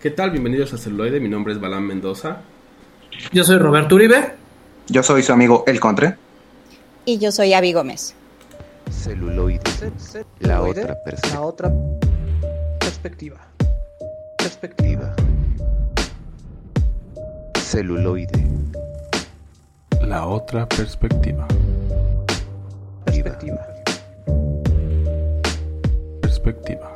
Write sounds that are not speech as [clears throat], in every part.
¿Qué tal? Bienvenidos a Celuloide, mi nombre es Balán Mendoza. Yo soy Roberto Uribe. Yo soy su amigo El Contre. Y yo soy Avi Gómez. Celuloide. La otra perspectiva. La otra perspectiva. Perspectiva. Celuloide. La otra perspectiva. Perspectiva. Perspectiva.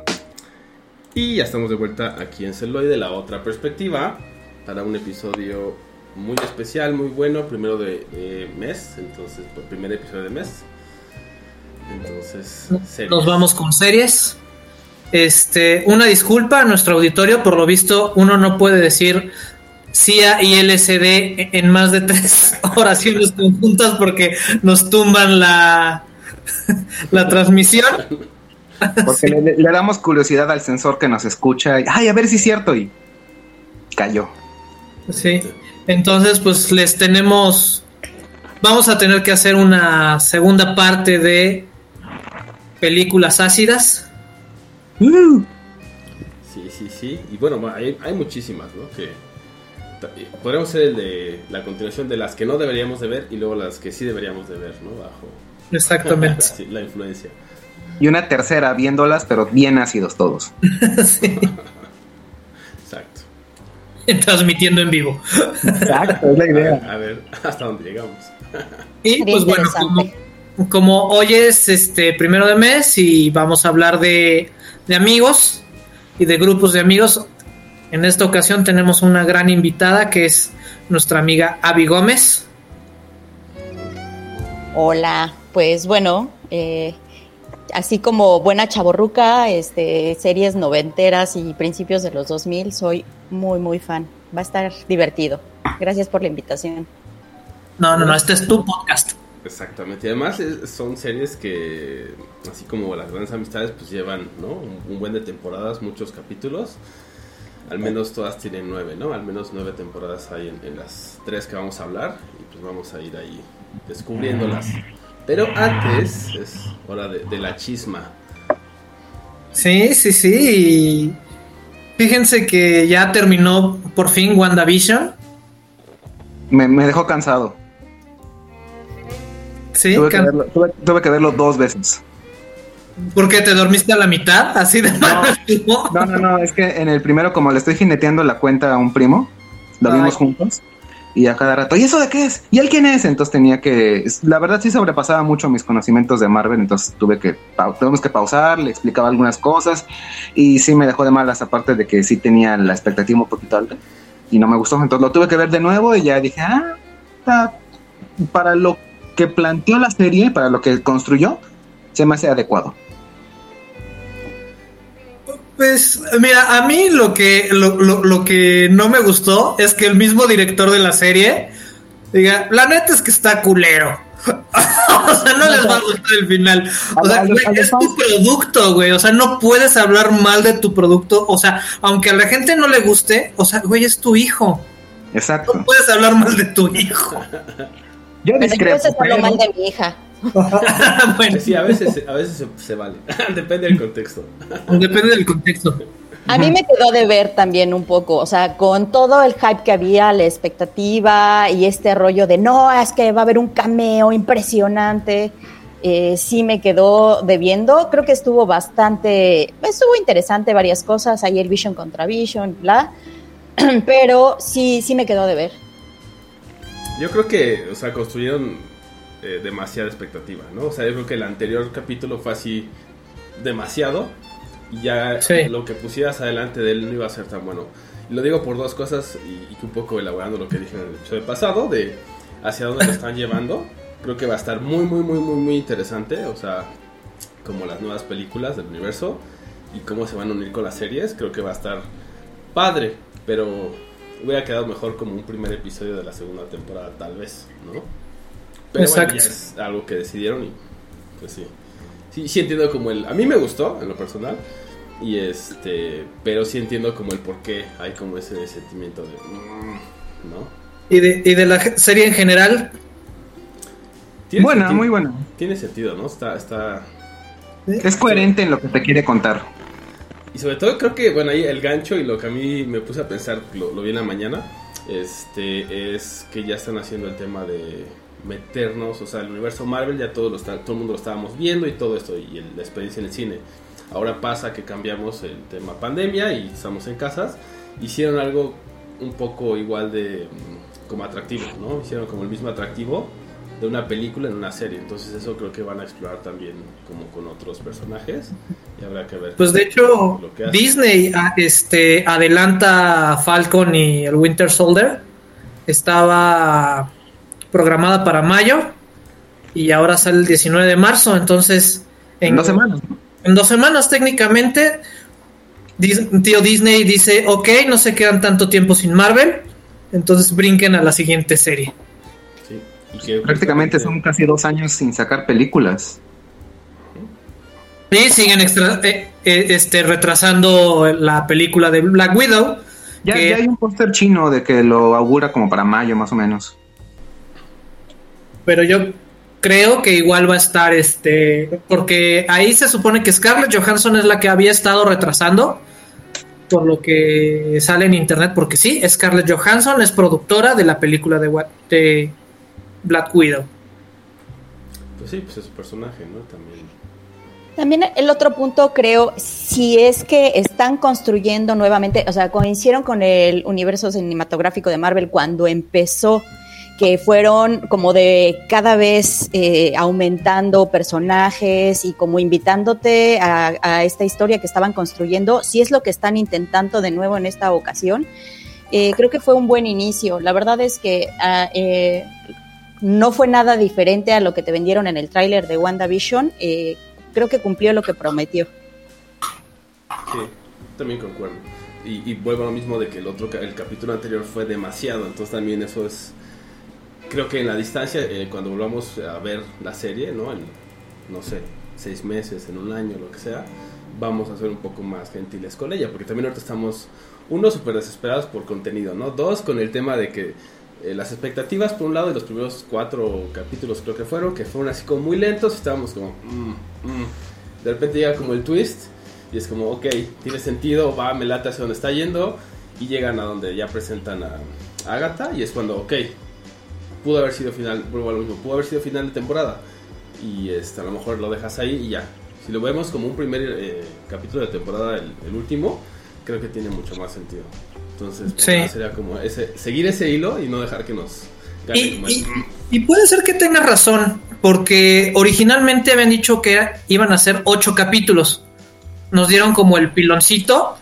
Y ya estamos de vuelta aquí en Celuloide, la otra perspectiva, para un episodio muy especial, muy bueno, primero de, de mes, entonces, el primer episodio de mes. Entonces. Nos vamos con series. Este, una disculpa a nuestro auditorio, por lo visto uno no puede decir CIA y LSD en más de tres [laughs] oraciones conjuntas porque nos tumban la, [laughs] la transmisión. Porque le, le damos curiosidad al sensor que nos escucha. Y, Ay, a ver si es cierto. Y cayó. Sí, entonces pues les tenemos, vamos a tener que hacer una segunda parte de películas ácidas. Uh, Sí, sí, sí. Y bueno, hay, hay muchísimas, ¿no? Que eh, podríamos hacer el de la continuación de las que no deberíamos de ver y luego las que sí deberíamos de ver, ¿no? Bajo Exactamente. sí, [laughs] la influencia. Y una tercera viéndolas, pero bien ácidos todos. [laughs] Sí, Exacto. transmitiendo en vivo. Exacto, es la idea. A ver hasta dónde llegamos. Y pues bueno, como hoy es este primero de mes y vamos a hablar de, de amigos y de grupos de amigos, en esta ocasión tenemos una gran invitada que es nuestra amiga Avi Gómez. Hola, pues bueno, eh, así como buena chaborruca, este, series noventeras y principios de los 2000, soy muy, muy fan. Va a estar divertido. Gracias por la invitación. No, no, no, este es tu podcast. Exactamente. Y además es- son series que, así como las grandes amistades, pues llevan, ¿no? Un, un buen de temporadas, muchos capítulos. Al menos todas tienen nueve, ¿no? Al menos nueve temporadas hay en, en las tres que vamos a hablar. Y pues vamos a ir ahí descubriéndolas. Pero antes es hora de, de la chisma. Sí, sí, sí. y Fíjense que ya terminó por fin WandaVision. Me, me dejó cansado. Sí, Tuve que, verlo, tuve- tuve que verlo dos veces. ¿por qué te dormiste a la mitad? Así de No, no, no, es que en el primero, como le estoy jineteando la cuenta a un primo, lo Ay. vimos juntos. Y a cada rato, ¿y eso de qué es? ¿Y él quién es? Entonces tenía que. La verdad sí sobrepasaba mucho mis conocimientos de Marvel, entonces tuve que. Tuvimos que pausar, le explicaba algunas cosas. Y sí me dejó de malas, aparte de que sí tenía la expectativa un poquito alta. Y no me gustó, entonces lo tuve que ver de nuevo y ya dije, ah, para lo que planteó la serie, para lo que construyó, se me hace adecuado. Pues mira, a mí lo que lo, lo- lo que no me gustó es que el mismo director de la serie diga, la neta es que está culero. [laughs] o sea, no les va a gustar el final. O sea, güey, es tu producto, güey. O sea, no puedes hablar mal de tu producto. O sea, aunque a la gente no le guste, o sea, güey, es tu hijo. Exacto. No puedes hablar mal de tu hijo. Yo Pero discrepo. pero- mal de mi hija. [laughs] bueno, Sí, a veces, a veces se, se vale. [laughs] Depende del contexto. [laughs] depende del contexto. A mí me quedó de ver también un poco, o sea, con todo el hype que había, la expectativa y este rollo de no, es que va a haber un cameo impresionante, eh, sí me quedó debiendo. Creo que estuvo bastante, estuvo interesante varias cosas, ayer Vision contra Vision, bla, [clears throat] pero sí, sí me quedó de ver. Yo creo que, o sea, construyeron eh, demasiada expectativa, ¿no? O sea, yo creo que el anterior capítulo fue así demasiado y ya Sí. lo que pusieras adelante de él no iba a ser tan bueno. Y lo digo por dos cosas y, y un poco elaborando lo que dije en el episodio pasado de hacia dónde lo están [laughs] llevando. Creo que va a estar muy, muy, muy, muy, muy interesante. O sea, como las nuevas películas del universo y cómo se van a unir con las series. Creo que va a estar padre, pero hubiera quedado mejor como un primer episodio de la segunda temporada, tal vez, ¿no? Pero bueno, Exacto. ya es algo que decidieron y pues sí. Sí, sí entiendo como el... A mí me gustó, en lo personal. Y este... Pero sí entiendo como el por qué hay como ese sentimiento de... mm, ¿No? Y de, y de la serie en general, Tiene Buena, sentido. muy buena. Tiene sentido, ¿no? Está... está... Es coherente en lo que te quiere contar. Y sobre todo creo que, bueno, ahí el gancho y lo que a mí me puse a pensar, lo, lo vi en la mañana, este, es que ya están haciendo el tema de meternos, o sea, el universo Marvel ya todo, lo está, todo el mundo lo estábamos viendo y todo esto, y el- la experiencia en el cine. Ahora pasa que cambiamos el tema pandemia y estamos en casas. Hicieron algo un poco igual de mm, como atractivo, ¿no? Hicieron como el mismo atractivo de una película en una serie. Entonces eso creo que van a explorar también como con otros personajes y habrá que ver. Pues de hecho. Disney ah, este, adelanta Falcon y el Winter Soldier. Estaba programada para mayo y ahora sale el 19 de marzo. Entonces, En dos semanas. en dos semanas técnicamente, Dis- tío Disney dice, ok, no se quedan tanto tiempo sin Marvel, entonces brinquen a la siguiente serie. Sí, Prácticamente son casi dos años sin sacar películas. Y siguen extra- eh, eh, este, retrasando la película de Black Widow. Ya, que- ya hay un póster chino de que lo augura como para mayo más o menos. Pero yo creo que igual va a estar este porque ahí se supone que Scarlett Johansson es la que había estado retrasando por lo que sale en internet porque sí Scarlett Johansson es productora de la película de, Wa- de Black Widow Pues sí, pues es su personaje, ¿no? También. También el otro punto, creo, si es que están construyendo nuevamente, o sea, coincidieron con el universo cinematográfico de Marvel cuando empezó, que fueron como de cada vez eh, aumentando personajes y como invitándote a, esta historia que estaban construyendo, si es lo que están intentando de nuevo en esta ocasión. Eh, creo que fue un buen inicio. La verdad es que ah, eh, no fue nada diferente a lo que te vendieron en el tráiler de WandaVision. Creo que cumplió lo que prometió. Sí, también concuerdo. Y, y vuelvo a lo mismo de que el otro el capítulo anterior fue demasiado, entonces también eso es creo que en la distancia eh, cuando volvamos a ver la serie, ¿no? En no sé, seis meses, en un año, lo que sea, vamos a ser un poco más gentiles con ella, porque también ahorita estamos uno súper desesperados por contenido, ¿no? Dos con el tema de que eh, las expectativas por un lado de los primeros cuatro capítulos creo que fueron, que fueron así como muy lentos, estábamos como mm, mm. de repente llega como el twist y es como, ok, tiene sentido, va, me late hacia donde está yendo. Y llegan a donde ya presentan a Agatha. Y es cuando, ok, pudo haber sido final, vuelvo a lo mismo, pudo haber sido final de temporada. Y este, a lo mejor lo dejas ahí y ya. Si lo vemos como un primer eh, capítulo de temporada, el, el último, creo que tiene mucho más sentido. Entonces, pues, Sí. sería como ese, seguir ese hilo y no dejar que nos gane Y, como y- y puede ser que tengas razón, porque originalmente habían dicho que iban a ser ocho capítulos. Nos dieron como el piloncito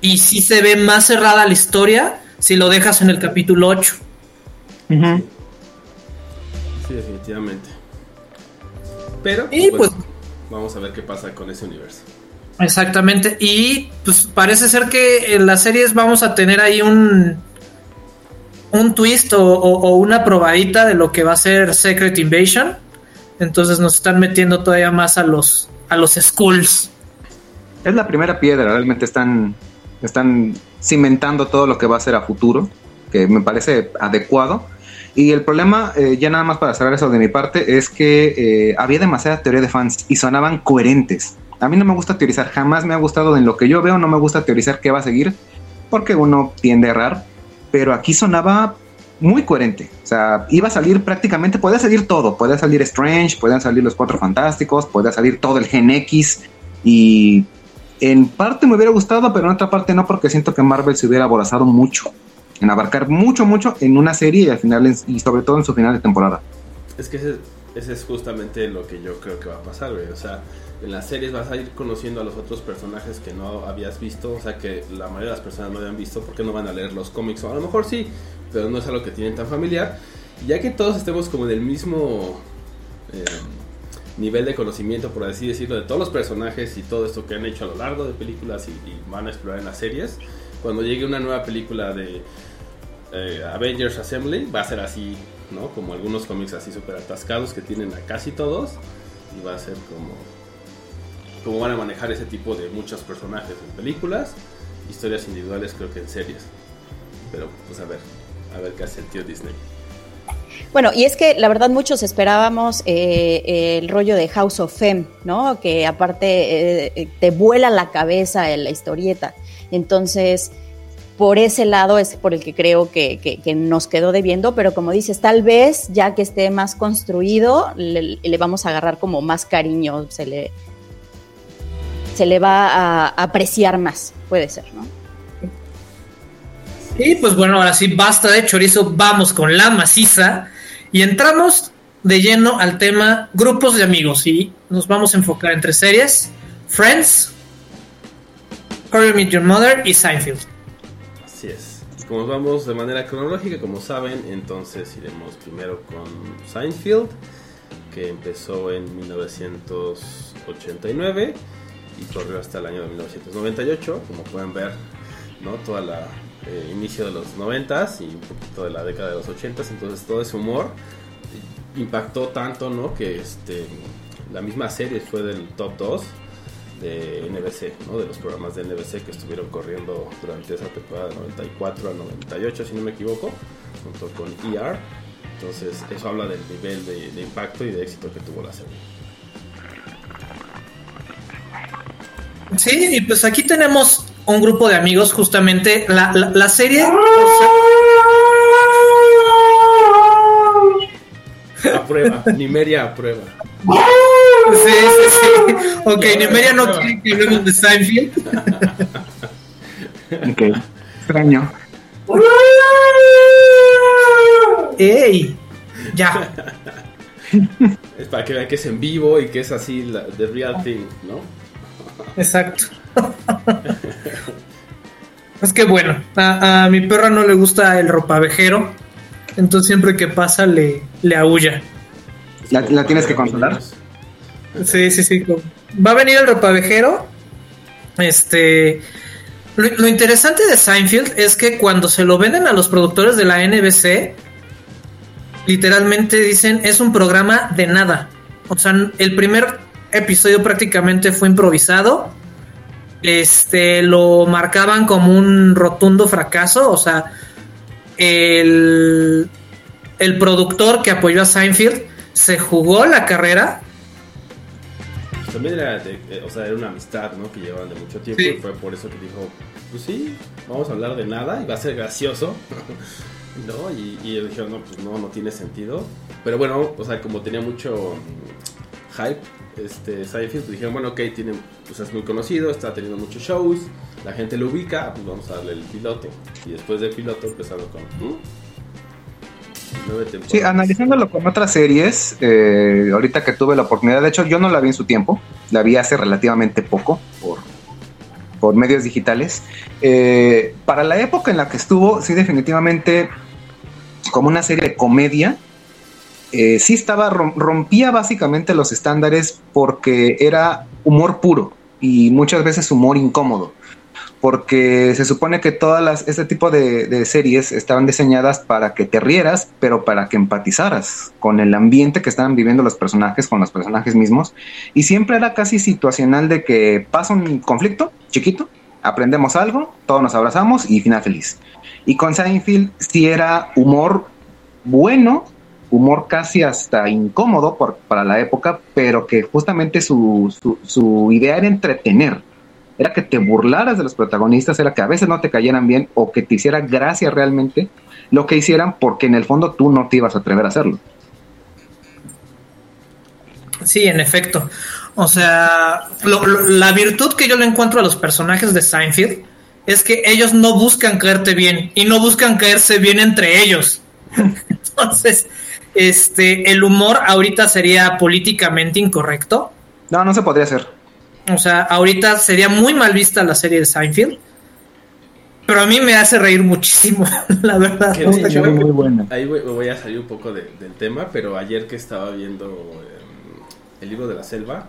y sí se ve más cerrada la historia si lo dejas en el capítulo 8. Sí, definitivamente. Pero, Y pues, pues vamos a ver qué pasa con ese universo. Exactamente. Y pues parece ser que en las series vamos a tener ahí un un twist o, o- o una probadita de lo que va a ser Secret Invasion. Entonces nos están metiendo todavía más a los a los schools. Es la primera piedra, realmente están, están cimentando todo lo que va a ser a futuro, que me parece adecuado. Y el problema, eh, ya nada más para cerrar eso de mi parte, es que eh, había demasiada teoría de fans y sonaban coherentes. A mí no me gusta teorizar, jamás me ha gustado en lo que yo veo, no me gusta teorizar qué va a seguir, porque uno tiende a errar, pero aquí sonaba muy coherente. O sea, iba a salir prácticamente, podía salir todo, podía salir Strange, podían salir los Cuatro Fantásticos, podía salir todo el Gen X y en parte me hubiera gustado, pero en otra parte no, porque siento que Marvel se hubiera aborazado mucho en abarcar mucho, mucho en una serie y al final, y sobre todo en su final de temporada. Es que ese, es justamente lo que yo creo que va a pasar, güey. O sea, en las series vas a ir conociendo a los otros personajes que no habías visto, o sea, que la mayoría de las personas no habían visto porque no van a leer los cómics, o a lo mejor sí, pero no es algo que tienen tan familiar. Ya que todos estemos como en el mismo eh, nivel de conocimiento, por así decirlo, de todos los personajes y todo esto que han hecho a lo largo de películas y, y van a explorar en las series, cuando llegue una nueva película de eh, Avengers Assembly va a ser así, ¿no? Como algunos cómics así súper atascados que tienen a casi todos. Y va a ser como. Como van a manejar ese tipo de muchos personajes en películas, historias individuales, creo que en series. Pero, pues a ver, a ver qué hace el tío Disney. Bueno, y es que la verdad muchos esperábamos eh, el rollo de House of Femme, ¿no? Que aparte eh, te vuela la cabeza en la historieta. Entonces, por ese lado es por el que creo que, nos quedó debiendo, pero como dices, tal vez ya que esté más construido, le, le vamos a agarrar como más cariño, se le, se le va a apreciar más, puede ser, ¿no? Y pues bueno, ahora sí, basta de chorizo, vamos con la maciza y entramos de lleno al tema grupos de amigos y nos vamos a enfocar entre series, Friends, How I Met Your Mother y Seinfeld. Así es. Como nos vamos de manera cronológica, como saben, entonces iremos primero con Seinfeld, que empezó en 1989 y corrió hasta el año de 1998. Como pueden ver, ¿no? Toda la eh, inicio de los 90s y un poquito de la década de los 80s, entonces todo ese humor impactó tanto, ¿no? Que este, la misma serie fue del top 2 de NBC, ¿no? de los programas de NBC que estuvieron corriendo durante esa temporada de 94 a 98, si no me equivoco, junto con ER. Entonces, eso habla del nivel de, de impacto y de éxito que tuvo la serie. Sí, y pues aquí tenemos un grupo de amigos, justamente la, la, la serie. Aprueba, Nimeria aprueba. [laughs] Sí, sí, sí. [laughs] Ok, Nimeria no quiere que hablemos de Seinfeld. [laughs] Ok. Extraño. ¡Ey! Ya. [laughs] Es para que vean que es en vivo y que es así, la, the real thing, ¿no? Exacto. Es que bueno, a, a mi perra no le gusta el ropavejero, entonces siempre que pasa le, le aúlla. ¿La, la tienes que consolar? Sí, sí, sí. Va a venir el ropavejero. Este. Lo, interesante de Seinfeld es que cuando se lo venden a los productores de la NBC, literalmente dicen es un programa de nada. O sea, el primer episodio prácticamente fue improvisado. Este lo marcaban como un rotundo fracaso. O sea, el, el productor que apoyó a Seinfeld se jugó la carrera también era, de- eh, o sea, era una amistad, ¿no? Que llevaban de mucho tiempo Sí. y fue por eso que dijo, pues sí, vamos a hablar de nada y va a ser gracioso, [laughs] ¿no? Y, y ellos dijeron, no, pues no, no tiene sentido. Pero bueno, o sea, como tenía mucho mm, hype, este, Seinfeld, pues dijeron, bueno, ok, tiene, pues es muy conocido, está teniendo muchos shows, la gente lo ubica, pues vamos a darle el piloto. Y después del piloto empezaron con... ¿mm? Sí, analizándolo con otras series, eh, ahorita que tuve la oportunidad, de hecho yo no la vi en su tiempo, la vi hace relativamente poco por, por medios digitales. Eh, para la época en la que estuvo, sí definitivamente como una serie de comedia, eh, sí estaba, rom- rompía básicamente los estándares porque era humor puro y muchas veces humor incómodo porque se supone que todas las este tipo de, series estaban diseñadas para que te rieras, pero para que empatizaras con el ambiente que estaban viviendo los personajes, con los personajes mismos, y siempre era casi situacional de que pasa un conflicto chiquito, aprendemos algo, todos nos abrazamos y final feliz. Y con Seinfeld sí era humor bueno, humor casi hasta incómodo para la época, pero que justamente su, su idea era entretener era que te burlaras de los protagonistas, era que a veces no te cayeran bien o que te hiciera gracia realmente lo que hicieran porque en el fondo tú no te ibas a atrever a hacerlo. Sí, en efecto. O sea, lo- lo- la virtud que yo le encuentro a los personajes de Seinfeld es que ellos no buscan caerte bien y no buscan caerse bien entre ellos. [laughs] Entonces, este, el humor ahorita sería políticamente incorrecto. No, no se podría hacer. O sea, ahorita sería muy mal vista la serie de Seinfeld. Pero a mí me hace reír muchísimo, [laughs] la verdad. Que O de sea, hecho, creo que- muy buena. Ahí voy, voy a salir un poco de- del tema, pero ayer que estaba viendo eh, el libro de la selva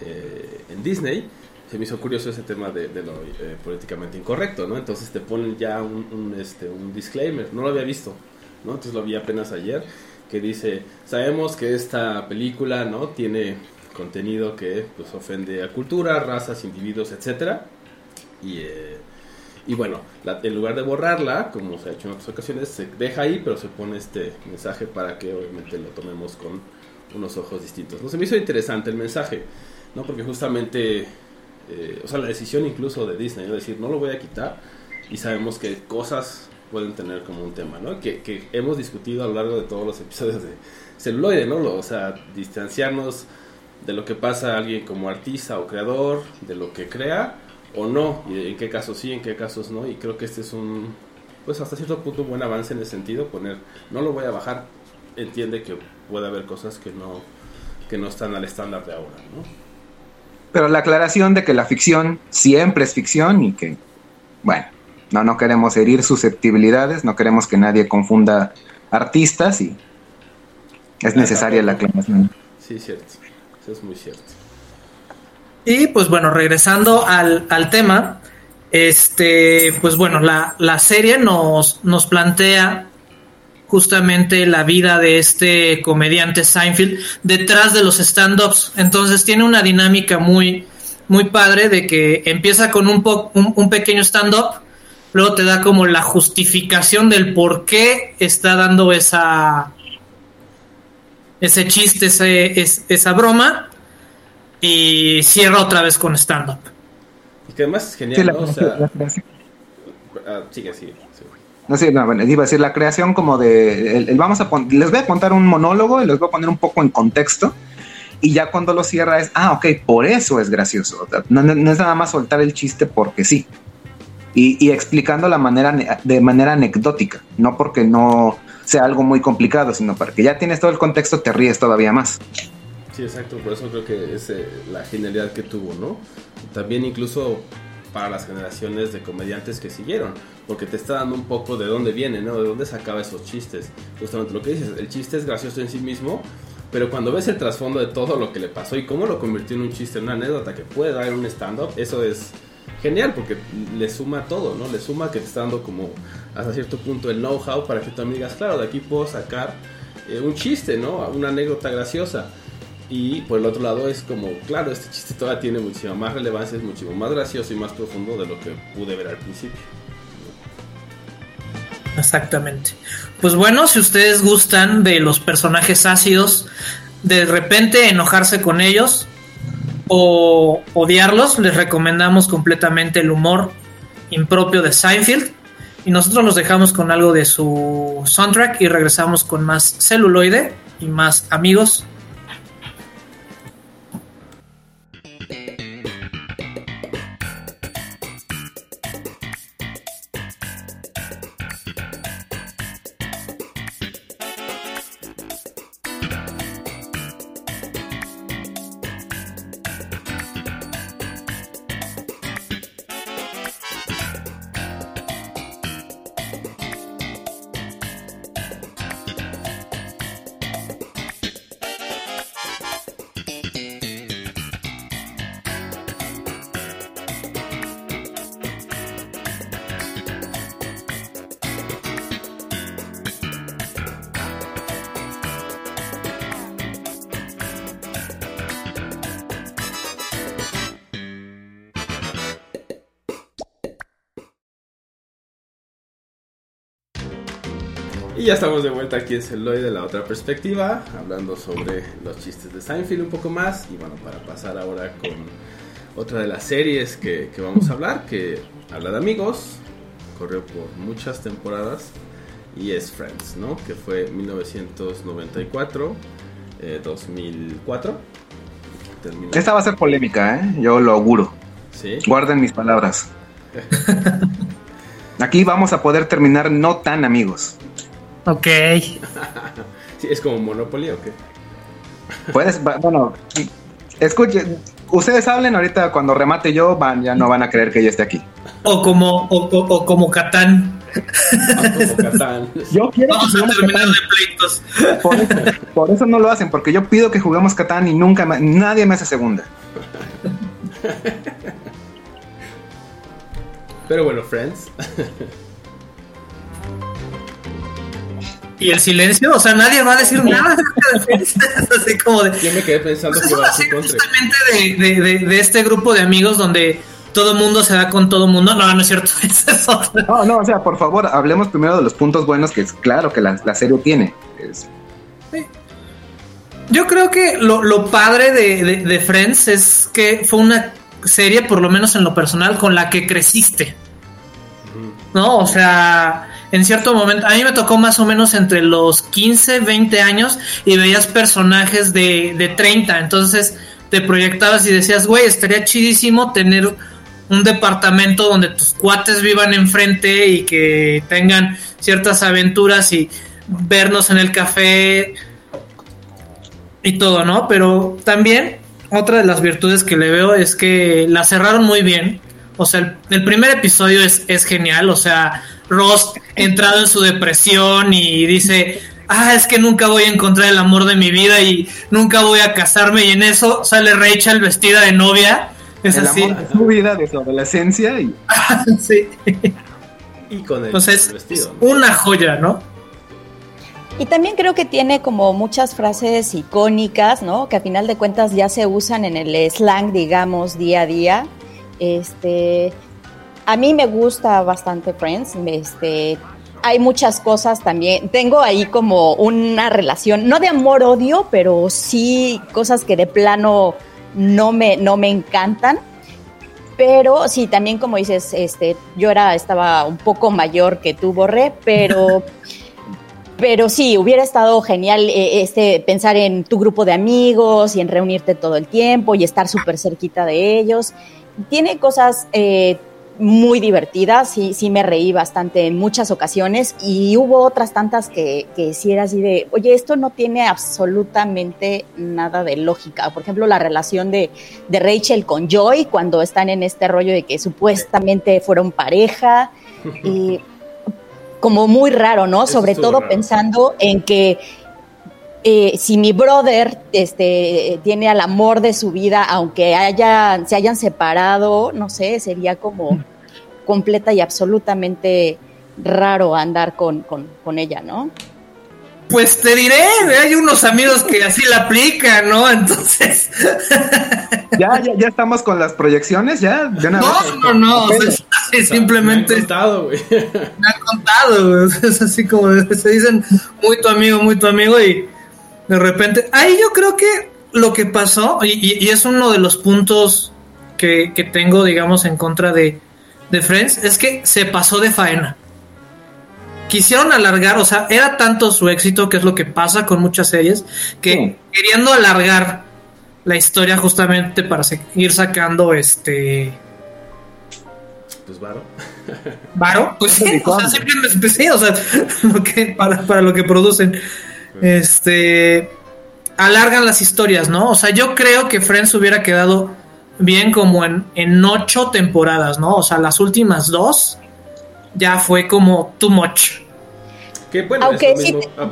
eh, en Disney, se me hizo curioso ese tema de, de lo eh, políticamente incorrecto, ¿no? Entonces te ponen ya un, un, este, un disclaimer, no lo había visto, ¿no? Entonces lo vi apenas ayer, que dice, sabemos que esta película, ¿no? Tiene contenido que pues ofende a cultura, razas, individuos, etcétera, y... eh, Y bueno, la- en lugar de borrarla, como se ha hecho en otras ocasiones, se deja ahí, pero se pone este mensaje para que obviamente lo tomemos con unos ojos distintos. No se me hizo interesante el mensaje, ¿no? Porque justamente, eh, o sea, la decisión incluso de Disney, ¿no? decir, no lo voy a quitar, y sabemos que cosas pueden tener como un tema, ¿no? Que, que hemos discutido a lo largo de todos los episodios de celuloide, ¿no? Lo- o sea, distanciarnos de lo que pasa a alguien como artista o creador, de lo que crea o no, y en qué casos sí, en qué casos no, y creo que este es un, pues hasta cierto punto un buen avance en ese sentido, poner, no lo voy a bajar, entiende que puede haber cosas que no, que no están al estándar de ahora, ¿no? Pero la aclaración de que la ficción siempre es ficción y que, bueno, no, no queremos herir susceptibilidades, no queremos que nadie confunda artistas y es Ah, necesaria la aclaración. Sí, cierto, es muy cierto. Y pues bueno, regresando al, al tema, este, pues bueno, la, la serie nos, nos plantea justamente la vida de este comediante Seinfeld detrás de los stand-ups. Entonces tiene una dinámica muy, muy padre de que empieza con un, po- un pequeño stand-up, luego te da como la justificación del por qué está dando esa ese chiste, ese, es- esa broma, y cierra otra vez con stand-up. Y que además es genial, Sí, la, ¿no? O sea, la creación. ah, sigue, sigue, sí. No sé, no, bueno, iba a decir la creación como de, el- el vamos a pon- les voy a contar un monólogo y les voy a poner un poco en contexto y ya cuando lo cierra es, ah, ok, por eso es gracioso. O sea, No, no- no es nada más soltar el chiste porque sí. Y, y explicando la manera ne- de manera anecdótica, no porque no sea algo muy complicado, sino para que ya tienes todo el contexto, te ríes todavía más. Sí, exacto, por eso creo que es eh, la genialidad que tuvo, ¿no? También incluso para las generaciones de comediantes que siguieron, porque te está dando un poco de dónde viene, ¿no? De dónde sacaba esos chistes. Justamente lo que dices, el chiste es gracioso en sí mismo, pero cuando ves el trasfondo de todo lo que le pasó y cómo lo convirtió en un chiste, en una anécdota que puede dar un stand-up, eso es genial porque le suma todo, ¿no? Le suma que te está dando como hasta cierto punto el know-how para que tú también digas, claro, de aquí puedo sacar eh, un chiste, ¿no? Una anécdota graciosa. Y por el otro lado es como, claro, este chiste todavía tiene muchísima más relevancia, es muchísimo más gracioso y más profundo de lo que pude ver al principio. Exactamente. Pues bueno, si ustedes gustan de los personajes ácidos, de repente enojarse con ellos o odiarlos, les recomendamos completamente el humor impropio de Seinfeld. Y nosotros los dejamos con algo de su soundtrack y regresamos con más celuloide y más amigos. Y ya estamos de vuelta aquí en Celoy de la otra perspectiva, hablando sobre los chistes de Seinfeld un poco más. Y bueno, para pasar ahora con otra de las series que, que vamos a hablar, que habla de amigos, corrió por muchas temporadas y es Friends, ¿no? Que fue 1994, eh, 2004. Terminó. Esta va a ser polémica, ¿eh? Yo lo auguro. Sí. Guarden mis palabras. [laughs] Aquí vamos a poder terminar no tan amigos. Ok. [laughs] sí. Es como Monopoly o qué? Puedes, bueno, escuchen, ustedes hablen ahorita cuando remate yo, van, ya no van a creer que yo esté aquí. O como, o, o- o como Catán. Como Catán. Yo quiero Vamos a terminar de pleitos. Por eso, por eso no lo hacen, porque yo pido que juguemos Catán y nunca, me- nadie me hace segunda. Pero bueno, Friends. Y el silencio, o sea, nadie va a decir nada acerca de Friends. Es Así como de. Yo me quedé pensando Pues que es iba a una ser serie contra. justamente de, de- de- de este grupo de amigos donde todo el mundo se da con todo el mundo. No, no es cierto. [laughs] Es otra. No, no, o sea, por favor, hablemos primero de los puntos buenos que es claro que la, la serie tiene. Es- Yo creo que lo, lo padre de, de- de Friends es que fue una serie, por lo menos en lo personal, con la que creciste. ¿No? O sea, en cierto momento, a mí me tocó más o menos entre los 15, 20 años y veías personajes de, de 30. Entonces te proyectabas y decías, güey, estaría chidísimo tener un departamento donde tus cuates vivan enfrente y que tengan ciertas aventuras y vernos en el café y todo, ¿no? Pero también otra de las virtudes que le veo es que la cerraron muy bien. O sea, el, el primer episodio es, es genial. O sea, Ross entrado en su depresión y dice, ah, es que nunca voy a encontrar el amor de mi vida y nunca voy a casarme. Y en eso sale Rachel vestida de novia. Es el así. amor de su vida, de su adolescencia y [laughs] sí. Y con el, Entonces, el vestido. ¿no? una joya, ¿no? Y también creo que tiene como muchas frases icónicas, ¿no? Que a final de cuentas ya se usan en el slang, digamos, día a día. Este, a mí me gusta bastante Friends. Este, hay muchas cosas también. Tengo ahí como una relación, no de amor-odio, pero sí cosas que de plano no me, no me encantan. Pero sí, también como dices, este, yo era, estaba un poco mayor que tú, Borré, pero [laughs] pero sí, hubiera estado genial eh, este, pensar en tu grupo de amigos y en reunirte todo el tiempo y estar súper cerquita de ellos. Tiene cosas eh, muy divertidas, sí, sí me reí bastante en muchas ocasiones y hubo otras tantas que, que sí era así de, oye, esto no tiene absolutamente nada de lógica. Por ejemplo, la relación de, de Rachel con Joy cuando están en este rollo de que supuestamente fueron pareja. Y [laughs] como muy raro, ¿no? Sobre todo raro. pensando en que eh, si mi brother este, tiene al amor de su vida, aunque haya, se hayan separado, no sé, sería como completa y absolutamente raro andar con, con, con ella, ¿no? Pues te diré, hay unos amigos que así la aplican, ¿no? Entonces, [laughs] ya, ya, ya estamos con las proyecciones, ya de una no, vez. no, no, o sea, Ok. es así, simplemente Me han contado, güey. me han contado, güey. [laughs] es así como se dicen muy tu amigo, muy tu amigo y de repente, ahí yo creo que lo que pasó, y, y- y es uno de los puntos que, que tengo, digamos, en contra de, de Friends, es que se pasó de faena. Quisieron alargar, o sea, era tanto su éxito, que es lo que pasa con muchas series, que Sí. queriendo alargar la historia justamente para seguir sacando este Pues varo. varo, pues sí, o sea, sí, o sea, [laughs] lo que, para, para lo que producen. Este alargan las historias, ¿no? O sea, yo creo que Friends hubiera quedado bien como en, en ocho temporadas, ¿no? O sea, las últimas dos ya fue como too much. Que bueno, Aunque es lo sí mismo, ah,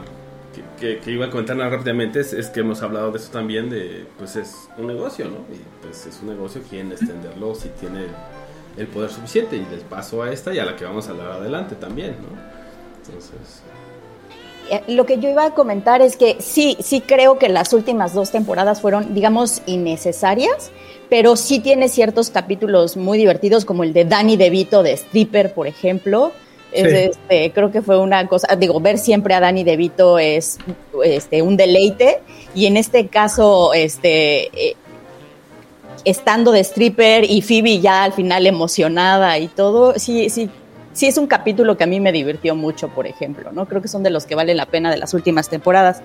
que, que- que iba a comentar nada rápidamente, es, es que hemos hablado de eso también, de pues es un negocio, ¿no? Y pues es un negocio, quieren extenderlo si tiene el, poder suficiente. Y les paso a esta y a la que vamos a hablar adelante también, ¿no? Entonces, Lo que yo iba a comentar es que sí, sí creo que las últimas dos temporadas fueron, digamos, innecesarias, pero sí tiene ciertos capítulos muy divertidos, como el de Danny DeVito de Stripper, por ejemplo. Es, este, creo que fue una cosa, digo, ver siempre a Danny DeVito es este, un deleite, y en este caso, este, eh, estando de stripper y Phoebe ya al final emocionada y todo, sí, sí, sí es un capítulo que a mí me divirtió mucho, por ejemplo, ¿no? Creo que son de los que valen la pena de las últimas temporadas.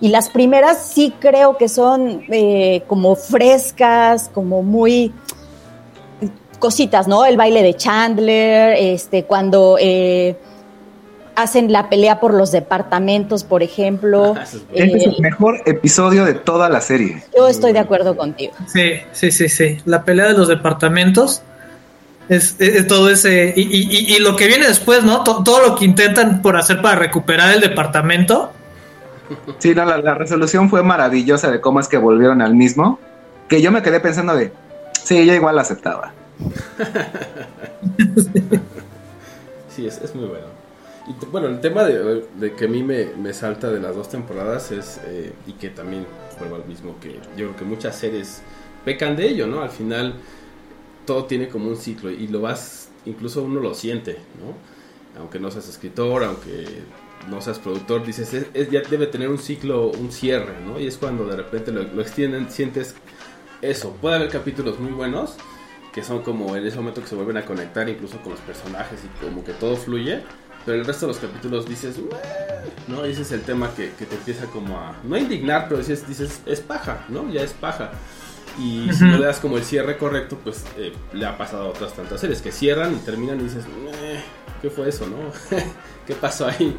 Y las primeras sí creo que son eh, como frescas, como muy cositas, ¿no? El baile de Chandler, este, cuando eh, hacen la pelea por los departamentos, por ejemplo. [laughs] Es Este es el mejor episodio de toda la serie. yo estoy de acuerdo contigo. Sí, sí, sí, sí. La pelea de los departamentos es, es todo ese. Y, y- y- y lo que viene después, ¿no? To- todo lo que intentan por hacer para recuperar el departamento. Sí, no, la, la resolución fue maravillosa de cómo es que volvieron al mismo. Que yo me quedé pensando de, sí, yo igual aceptaba. [laughs] sí, es, es muy bueno. Y bueno, el tema de, de que a mí me, me salta de las dos temporadas es, eh, y que también vuelvo al mismo, que yo creo que muchas series pecan de ello, ¿no? Al final todo tiene como un ciclo y lo vas, incluso uno lo siente, ¿no? Aunque no seas escritor, aunque no seas productor, dices, es, es- ya debe tener un ciclo, un cierre, ¿no? Y es cuando de repente lo, lo extienden, sientes eso. Puede haber capítulos muy buenos que son como en ese momento que se vuelven a conectar incluso con los personajes y como que todo fluye. Pero el resto de los capítulos dices, ¿no? Y ese es el tema que, que te empieza como a, no a indignar, pero dices, dices, es paja, ¿no? Ya es paja. Y si no le das como el cierre correcto, pues eh, le ha pasado a otras tantas series que cierran y terminan y dices, "Meh, ¿qué fue eso, no? [laughs] ¿Qué pasó ahí?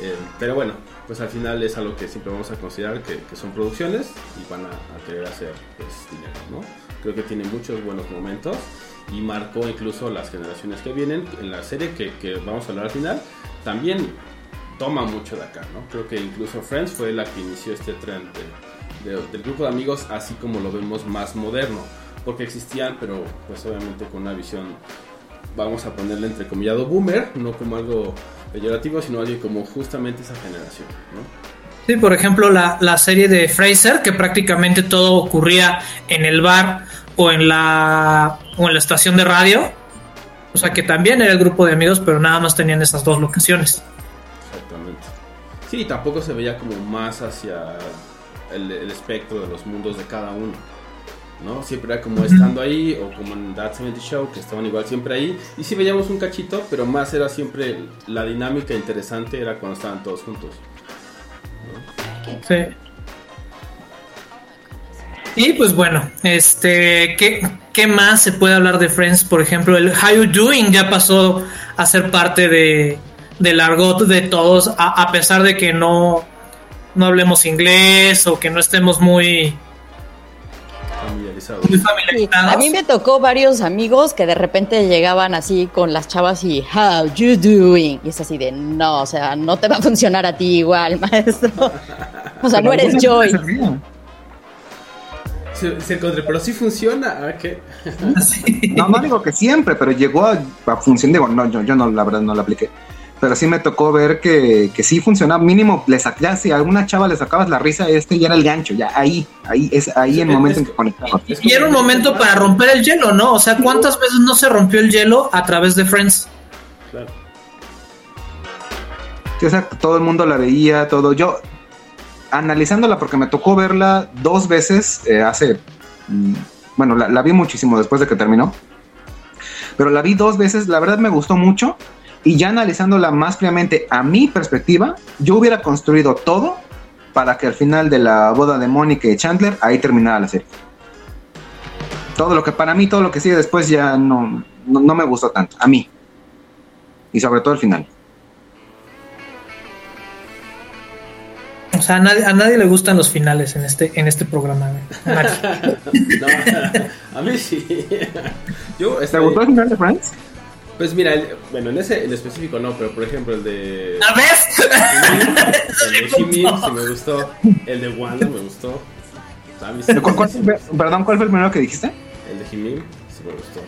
Eh, pero bueno, pues al final es algo que siempre vamos a considerar que, que son producciones y van a, a querer hacer pues, dinero, ¿no? Creo que tiene muchos buenos momentos y marcó incluso las generaciones que vienen. En la serie que, que vamos a hablar al final, también toma mucho de acá, ¿no? Creo que incluso Friends fue la que inició este trend de- de- del grupo de amigos, así como lo vemos más moderno, porque existían, pero pues obviamente con una visión, vamos a ponerle entrecomillado boomer, no como algo peyorativo, sino algo como justamente esa generación, ¿no? Sí, por ejemplo, la, la serie de Fraser, que prácticamente todo ocurría en el bar o en la o en la estación de radio. O sea que también era el grupo de amigos, pero nada más tenían esas dos locaciones. Exactamente. Sí, tampoco se veía como más hacia el, espectro de los mundos de cada uno. ¿no? Siempre era como estando ahí o como en That 70 Show, que estaban igual siempre ahí. Y sí veíamos un cachito, pero más era siempre la dinámica interesante era cuando estaban todos juntos. Sí. Y pues bueno, este, ¿qué, ¿qué más se puede hablar de Friends? Por ejemplo, el How You Doing ya pasó a ser parte de, del argot de todos, a pesar de que no, no hablemos inglés o que no estemos muy, Familiarizados. muy Sí, familiarizados. a mí me tocó varios amigos que de repente llegaban así con las chavas y how you doing y es así de no, o sea, no te va a funcionar a ti igual, [laughs] maestro. O sea, no eres Joy. Se, se encontré, pero sí funciona. ¿ah, qué? [laughs] No, no digo que siempre, pero llegó a, a función. Digo, no, yo, yo no, la verdad no la apliqué. Pero sí me tocó ver que, que sí funcionaba. Mínimo, le ya si a alguna chava le sacabas la risa, este ya era el gancho. Ya ahí, ahí, es ahí Sí, el momento es- en que conectabas. es Y era un momento para romper el hielo, ¿no? O sea, ¿cuántas veces no se rompió el hielo a través de Friends? Claro. Sí, o sea, todo el mundo la veía, todo. Yo, analizándola, porque me tocó verla dos veces eh, hace. mm, Bueno, la, la vi muchísimo después de que terminó. Pero la vi dos veces, la verdad me gustó mucho. Y ya analizándola más fríamente a mi perspectiva, yo hubiera construido todo para que al final de la boda de Mónica y Chandler, ahí terminara la serie. Todo lo que para mí, todo lo que sigue después ya no, no, no me gustó tanto, a mí. Y sobre todo el final. O sea, a nadie, a nadie le gustan los finales en este, en este programa. güey. A [laughs] nadie. No, a mí sí. Yo, ¿Te gustó el final de Friends? Pues mira, el- bueno, en ese en específico no, pero por ejemplo el de. ¿La ves? El de Jimin [laughs] sí me gustó. El de Wanda me gustó. Me ¿Cuál- cuál perdón, ¿cuál fue el primero que dijiste? El de Jimin sí me gustó.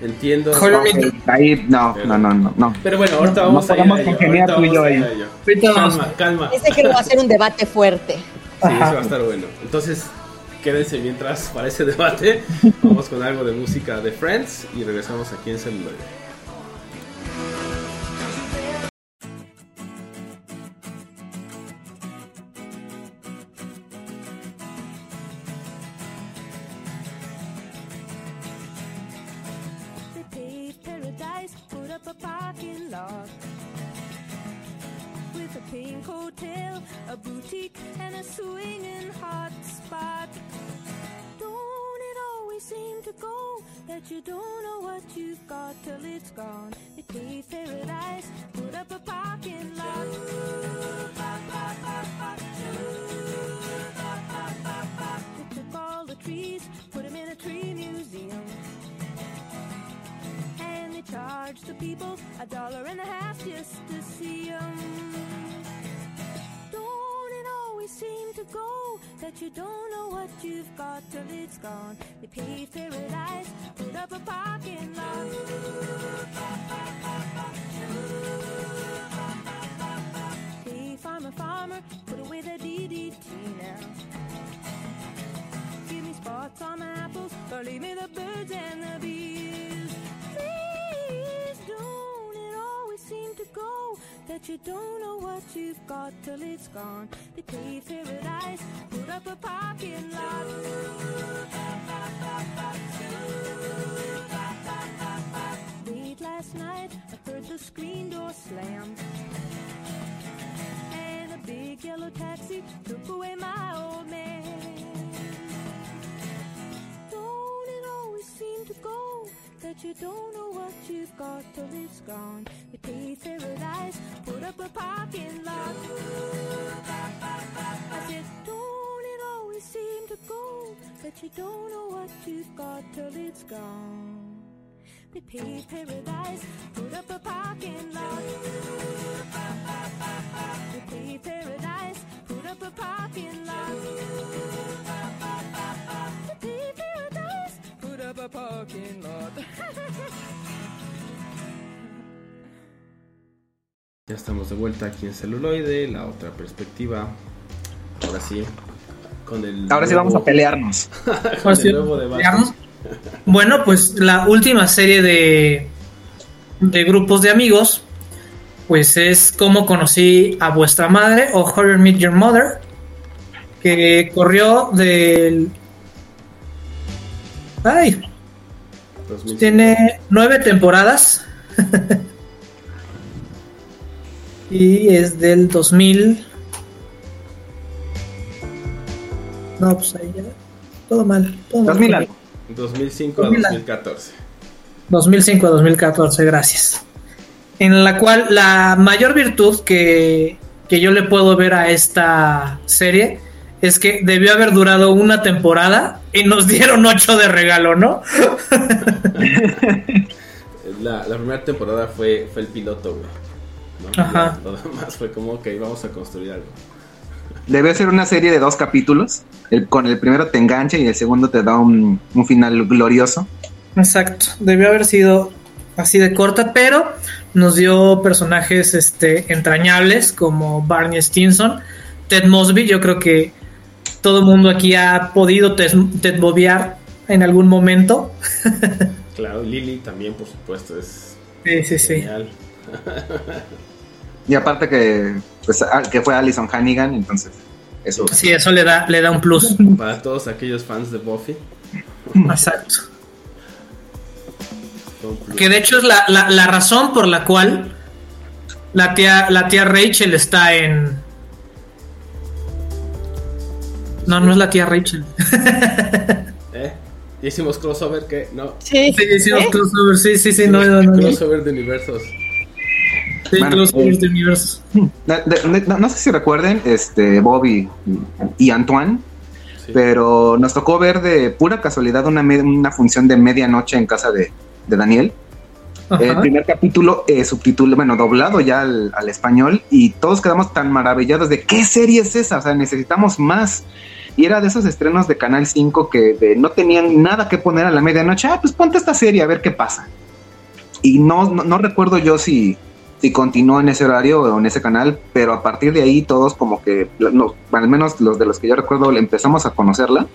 Entiendo. Joder, Ahí, no, no, no, no, no. Pero bueno, ahorita No vamos a ir a ello, congeniar ahorita tú y yo ahí. Calma, calma. Ese creo que va a ser un debate fuerte. [laughs] Sí, eso va a estar bueno. Entonces, quédense mientras para ese debate. Vamos con algo de música de Friends y regresamos aquí en Celuloide. Don't know what you've got till it's gone? You paid paradise, put up a parking lot. I said, don't it always seem to go that you don't know what you've got till it's gone? They paid paradise, put up a parking lot. They paid paradise, put up a parking lot. A parking lot. [laughs] Ya estamos de vuelta aquí en celuloide, la otra perspectiva. Ahora sí, con el. Ahora sí vamos a pelearnos. [laughs] con Ahora sí, el nuevo debate. veamos. [laughs] Bueno, pues la última serie de, de grupos de amigos, pues es Cómo conocí a vuestra madre o How Meet Your Mother, que corrió del... Ay, 2005. tiene nueve temporadas. [laughs] y es del 2000. No, pues ahí ya. Todo mal. Todo mal 2000 conmigo. algo. 2005 a 2000. 2014. 2005 a 2014, gracias. En la cual la mayor virtud que, que yo le puedo ver a esta serie es que debió haber durado una temporada y nos dieron ocho de regalo, ¿no? [laughs] La, la primera temporada fue, fue el piloto, güey. ¿no? Ajá. Lo demás fue como que vamos a construir algo. Debe ser una serie de dos capítulos. El- con el primero te engancha y el segundo te da un, un final glorioso. Exacto, debió haber sido así de corta, pero nos dio personajes este, entrañables como Barney Stinson, Ted Mosby, yo creo que todo el mundo aquí ha podido Ted, Ted Bobear en algún momento. [laughs] Claro, Lily también, por supuesto, es Sí, sí, sí. genial. Y aparte que, pues, ah, que fue Alison Hannigan, entonces eso. Sí, eso le da, le da un plus. [laughs] Para todos aquellos fans de Buffy, Exacto. Que de hecho es la, la, la razón por la cual la tía, la tía Rachel está en. No, no es la tía Rachel. [laughs] ¿Eh? ¿Y hicimos crossover que No. Sí, Sí, hicimos ¿Eh? crossover, sí, sí, sí, no, no, no. Sí, Crossover de universos. Bueno, crossover eh, de universos. De- de- de- no, no sé si recuerden, este, Bobby y Antoine, Sí. pero nos tocó ver de pura casualidad una, me- una función de medianoche en casa de, de Daniel. El primer capítulo eh, subtítulo, bueno, doblado ya al, al español y todos quedamos tan maravillados de qué serie es esa, o sea, necesitamos más. Y era de esos estrenos de Canal 5 que de- no tenían nada que poner a la medianoche, ah, pues ponte esta serie a ver qué pasa. Y no, no, no recuerdo yo si, si continuó en ese horario o en ese canal, pero a partir de ahí todos como que, no, al menos los de los que yo recuerdo, empezamos a conocerla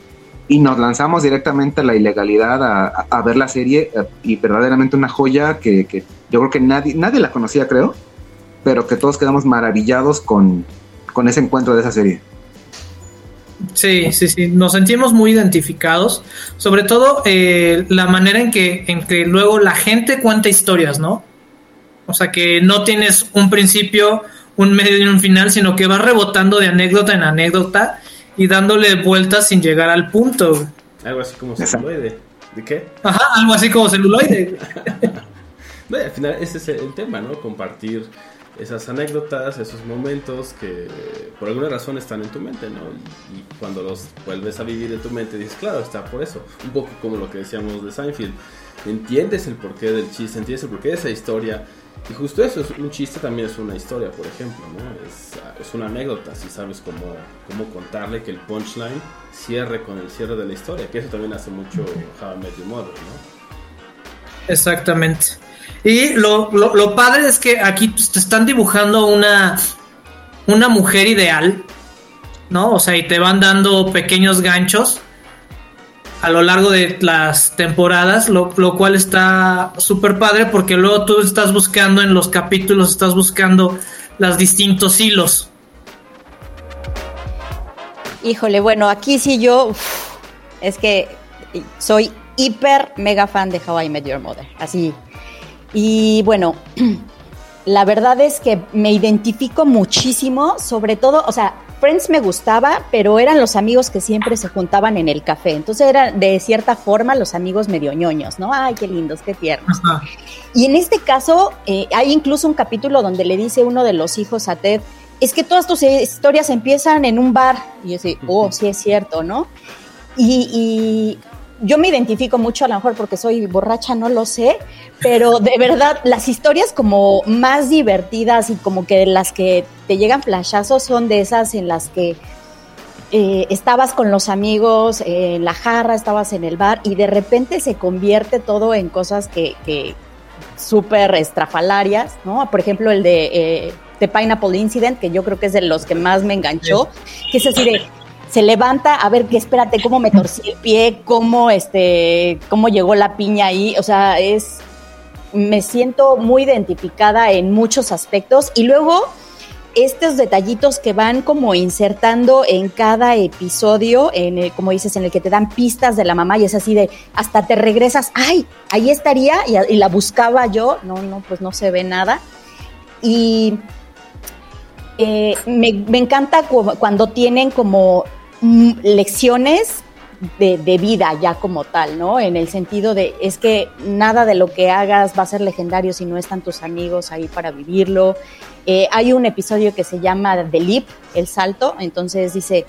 y nos lanzamos directamente a la ilegalidad a, a- a ver la serie eh, y verdaderamente una joya que, que yo creo que nadie, nadie la conocía, creo, pero que todos quedamos maravillados con, con ese encuentro de esa serie. Sí, sí, sí, nos sentimos muy identificados, sobre todo eh, la manera en que, en que luego la gente cuenta historias, ¿no? O sea, que no tienes un principio, un medio y un final, sino que vas rebotando de anécdota en anécdota y dándole vueltas sin llegar al punto. Algo así como Exacto. celuloide. ¿De qué? Ajá, algo así como celuloide. güey. No, y al final ese es el tema, ¿no? Compartir esas anécdotas, esos momentos que por alguna razón están en tu mente, ¿no? Y, y cuando los vuelves a vivir en tu mente dices, claro, está por eso. Un poco como lo que decíamos de Seinfeld. Entiendes el porqué del chiste, entiendes el porqué de esa historia. Y justo eso, es, un chiste también es una historia, por ejemplo, ¿no? Es, es una anécdota, si sabes cómo, cómo contarle que el punchline cierre con el cierre de la historia, que eso también hace mucho How I Met Your Mother, ¿no? Exactamente. Y lo, lo, padre es que aquí pues, te están dibujando una, una mujer ideal, ¿no? O sea, y te van dando pequeños ganchos a lo largo de las temporadas, lo, lo cual está súper padre porque luego tú estás buscando en los capítulos, estás buscando los distintos hilos. Híjole, bueno, aquí sí yo es que soy hiper mega fan de How I Met Your Mother, así. Y bueno, [clears throat] la verdad es que me identifico muchísimo, sobre todo, o sea, Friends me gustaba, pero eran los amigos que siempre se juntaban en el café. Entonces eran de cierta forma los amigos medio ñoños, ¿no? Ay, qué lindos, qué tiernos. Ajá. Y en este caso, eh, hay incluso un capítulo donde le dice uno de los hijos a Ted, es que todas tus historias empiezan en un bar. Y yo así, oh, sí es cierto, ¿no? Y, y yo me identifico mucho, a lo mejor porque soy borracha, no lo sé, pero de verdad, las historias como más divertidas y como que las que te llegan flashazos son de esas en las que eh, estabas con los amigos eh, en la jarra, estabas en el bar y de repente se convierte todo en cosas que, que súper estrafalarias, ¿no? Por ejemplo, el de eh, The Pineapple Incident, que yo creo que es de los que más me enganchó, que es así de se levanta, a ver, que espérate, cómo me torcí el pie, cómo este, cómo llegó la piña ahí, o sea, es, me siento muy identificada en muchos aspectos. Y luego estos detallitos que van como insertando en cada episodio, en el, como dices, en el que te dan pistas de la mamá y es así de, hasta te regresas, ay, ahí estaría y, la buscaba yo, no, no, pues no se ve nada. Y eh, me, me, encanta cu cuando tienen como lecciones de, de, vida ya como tal, ¿no? En el sentido de, es que nada de lo que hagas va a ser legendario si no están tus amigos ahí para vivirlo. Eh, hay un episodio que se llama The Leap, el salto, entonces dice,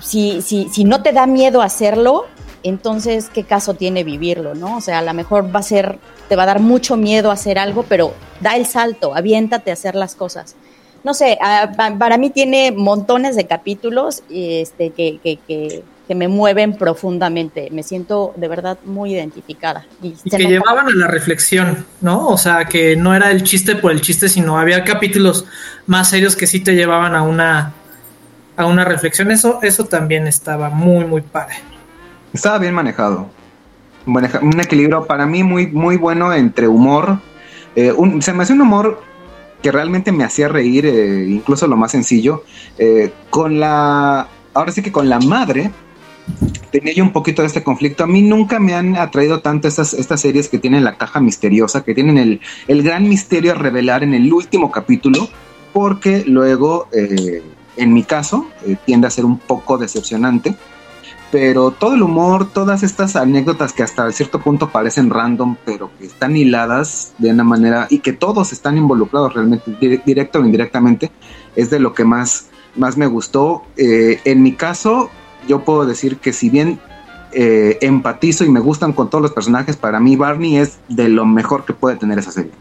si, si, si no te da miedo hacerlo, entonces qué caso tiene vivirlo, ¿no? O sea, a lo mejor va a ser, te va a dar mucho miedo hacer algo, pero da el salto, aviéntate a hacer las cosas no sé, a, para mí tiene montones de capítulos este, que, que, que, que, me mueven profundamente. Me siento de verdad muy identificada. Y, y que llevaban a la reflexión, ¿no? O sea, que no era el chiste por el chiste, sino había capítulos más serios que sí te llevaban a una, a una reflexión. Eso, eso también estaba muy, muy padre. Estaba bien manejado. Un equilibrio para mí muy, muy bueno entre humor. Eh, un, se me hace un humor que realmente me hacía reír, eh, incluso lo más sencillo, eh, con la, ahora sí que con la madre, tenía yo un poquito de este conflicto. A mí nunca me han atraído tanto estas, estas series que tienen la caja misteriosa, que tienen el, el gran misterio a revelar en el último capítulo, porque luego, eh, en mi caso, eh, tiende a ser un poco decepcionante pero todo el humor, todas estas anécdotas que hasta cierto punto parecen random, pero que están hiladas de una manera y que todos están involucrados realmente, directo o indirectamente, es de lo que más, más me gustó. Eh, en mi caso, yo puedo decir que si bien eh, empatizo y me gustan con todos los personajes, para mí Barney es de lo mejor que puede tener esa serie.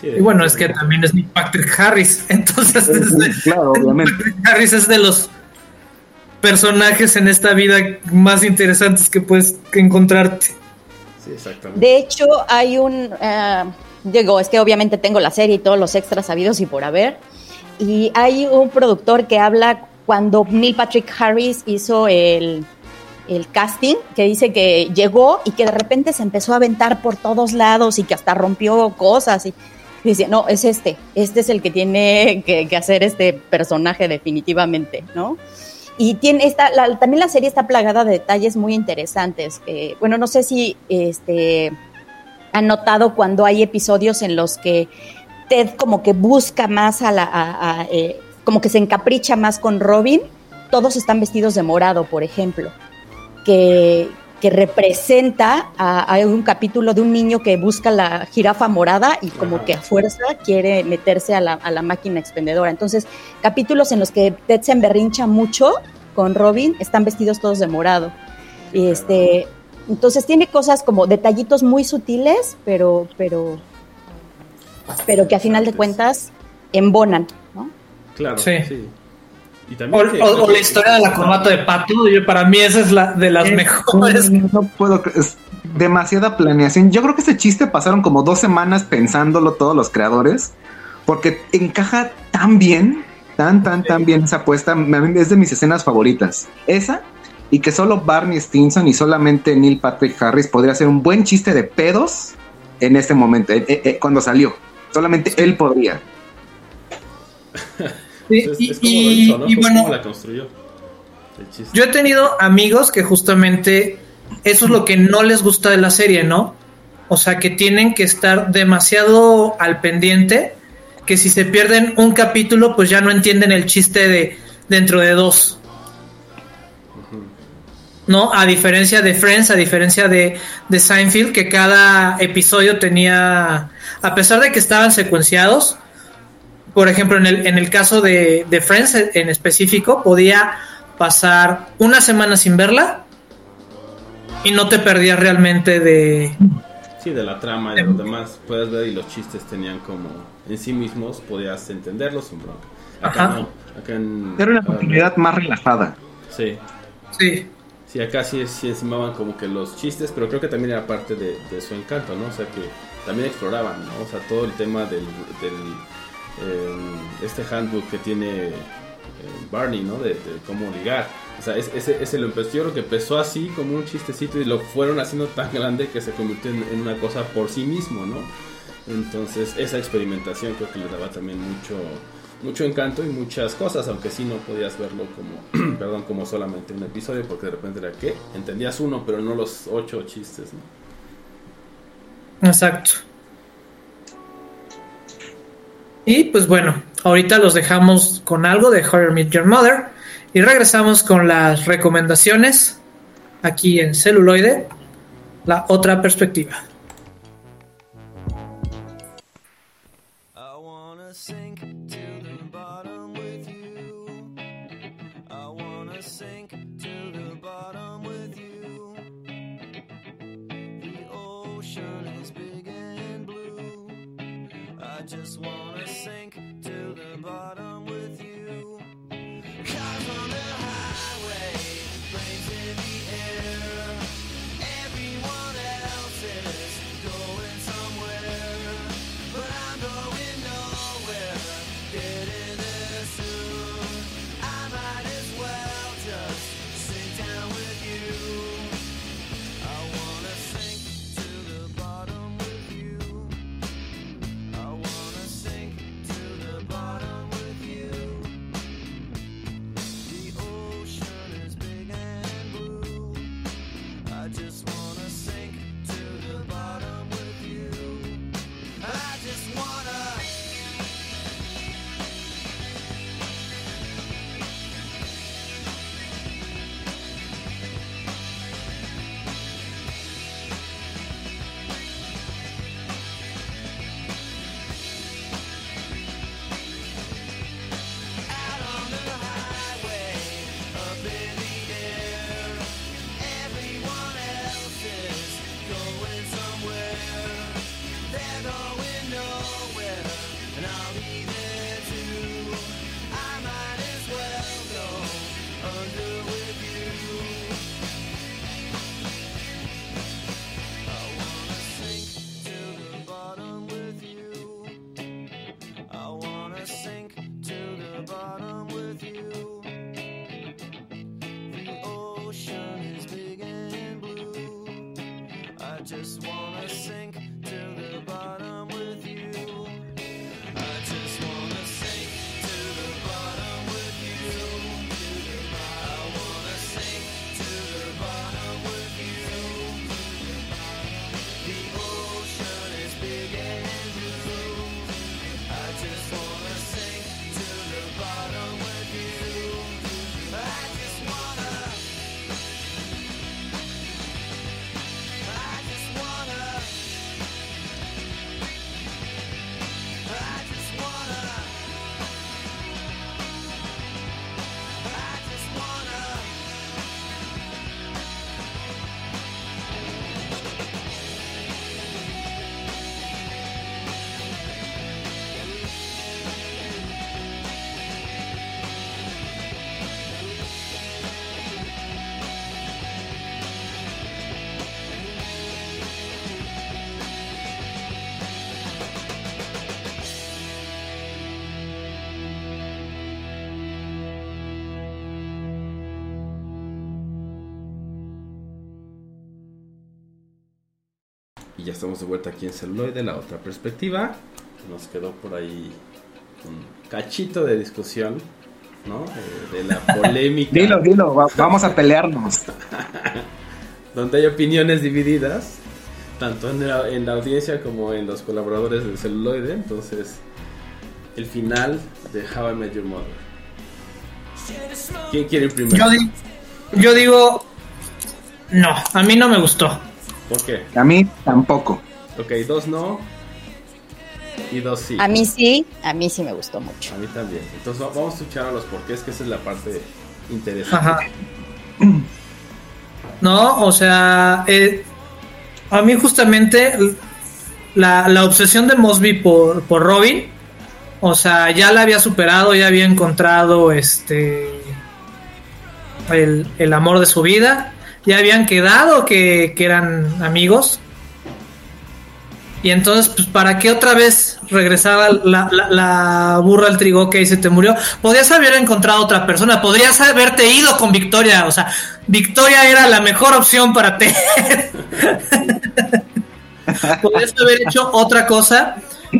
Sí, y bueno, es que también es Patrick Harris, [laughs] entonces sí, claro, obviamente. Patrick Harris es de los personajes en esta vida más interesantes que puedes encontrarte. Sí, exactamente. De hecho, hay un. Uh, digo, es que obviamente tengo la serie y todos los extras sabidos y por haber. Y hay un productor que habla cuando Neil Patrick Harris hizo el, el casting, que dice que llegó y que de repente se empezó a aventar por todos lados y que hasta rompió cosas. Y, y decía, no, es este, este es el que tiene que, que hacer este personaje definitivamente, ¿no? Y tiene esta, la, también la serie está plagada de detalles muy interesantes. Bueno, no sé si este, han notado cuando hay episodios en los que Ted como que busca más a la... Eh, como que se encapricha más con Robin. Todos están vestidos de morado, por ejemplo. Que, que representa a, a, un capítulo de un niño que busca la jirafa morada y como Ajá. que a fuerza quiere meterse a la, a la, máquina expendedora. Entonces, capítulos en los que Ted se emberrincha mucho con Robin están vestidos todos de morado. Y este, entonces tiene cosas como detallitos muy sutiles, pero, pero, pero que a final de cuentas embonan, ¿no? Claro, sí. sí. O, o, o, la historia de la corbata de Pato, yo, para mí esa es la de las es, mejores. No puedo, es demasiada planeación. Yo creo que ese chiste pasaron como dos semanas pensándolo todos los creadores, porque encaja tan bien, tan, tan, tan bien esa apuesta. Es de mis escenas favoritas. Esa y que solo Barney Stinson y solamente Neil Patrick Harris podría hacer un buen chiste de pedos en este momento, eh, eh, eh, cuando salió. Solamente él podría. [laughs] Y, Es, y- es como lo y- hizo, ¿no? y Fue bueno, la construyó. Yo he tenido amigos que justamente eso es lo que no les gusta de la serie, ¿no? O sea, que tienen que estar demasiado al pendiente, que si se pierden un capítulo, pues ya no entienden el chiste de dentro de dos. ¿No? A diferencia de Friends, a diferencia de, de Seinfeld, que cada episodio tenía, a pesar de que estaban secuenciados, por ejemplo, en el, en el caso de, de Friends en específico, podía pasar una semana sin verla y no te perdías realmente de... Sí, de la trama y de los demás. Puedes ver y los chistes tenían como en sí mismos, podías entenderlos sin bronca. Acá Ajá. no. Acá en, Era una continuidad más relajada. Sí. Sí, Sí, acá sí, sí encimaban como que los chistes, pero creo que también era parte de, de su encanto, ¿no? O sea, que también exploraban, ¿no? O sea, todo el tema del, del eh, este handbook que tiene eh, Barney, ¿no? De, cómo ligar. O sea, es- ese, lo empezó, yo creo que empezó así como un chistecito y lo fueron haciendo tan grande que se convirtió en, en una cosa por sí mismo, ¿no? Entonces, esa experimentación creo que le daba también mucho mucho encanto y muchas cosas, aunque sí no podías verlo como, [clears throat] perdón, como solamente un episodio, porque de repente era que entendías uno, pero no los ocho chistes, ¿no? exacto. Y pues bueno, ahorita los dejamos con algo de Horror Meet Your Mother y regresamos con las recomendaciones aquí en celuloide, la otra perspectiva. Ya estamos de vuelta aquí en celuloide, la otra perspectiva. Nos quedó por ahí un cachito de discusión, ¿no? Eh, de la [laughs] polémica. Dilo, dilo, va- vamos a pelearnos. [laughs] donde hay opiniones divididas, tanto en la, en la audiencia como en los colaboradores del celuloide. Entonces, el final de How I Met Your Mother. ¿Quién quiere ir primero? Yo, di- yo digo, no, a mí no me gustó. ¿Por qué? A mí tampoco. Ok, dos no y dos sí. A mí sí, a mí sí me gustó mucho. A mí también. Entonces va- vamos a escuchar a los porqués, que esa es la parte interesante. Ajá. No, o sea, eh, a mí justamente la, la obsesión de Mosby por, por Robin, o sea, ya la había superado, ya había encontrado este el, el amor de su vida, ya habían quedado que, que eran amigos. Y entonces, pues, ¿para qué otra vez regresaba la, la, burra al trigo que se te murió? Podrías haber encontrado otra persona, podrías haberte ido con Victoria, o sea, Victoria era la mejor opción para Ted. [laughs] podrías haber hecho otra cosa,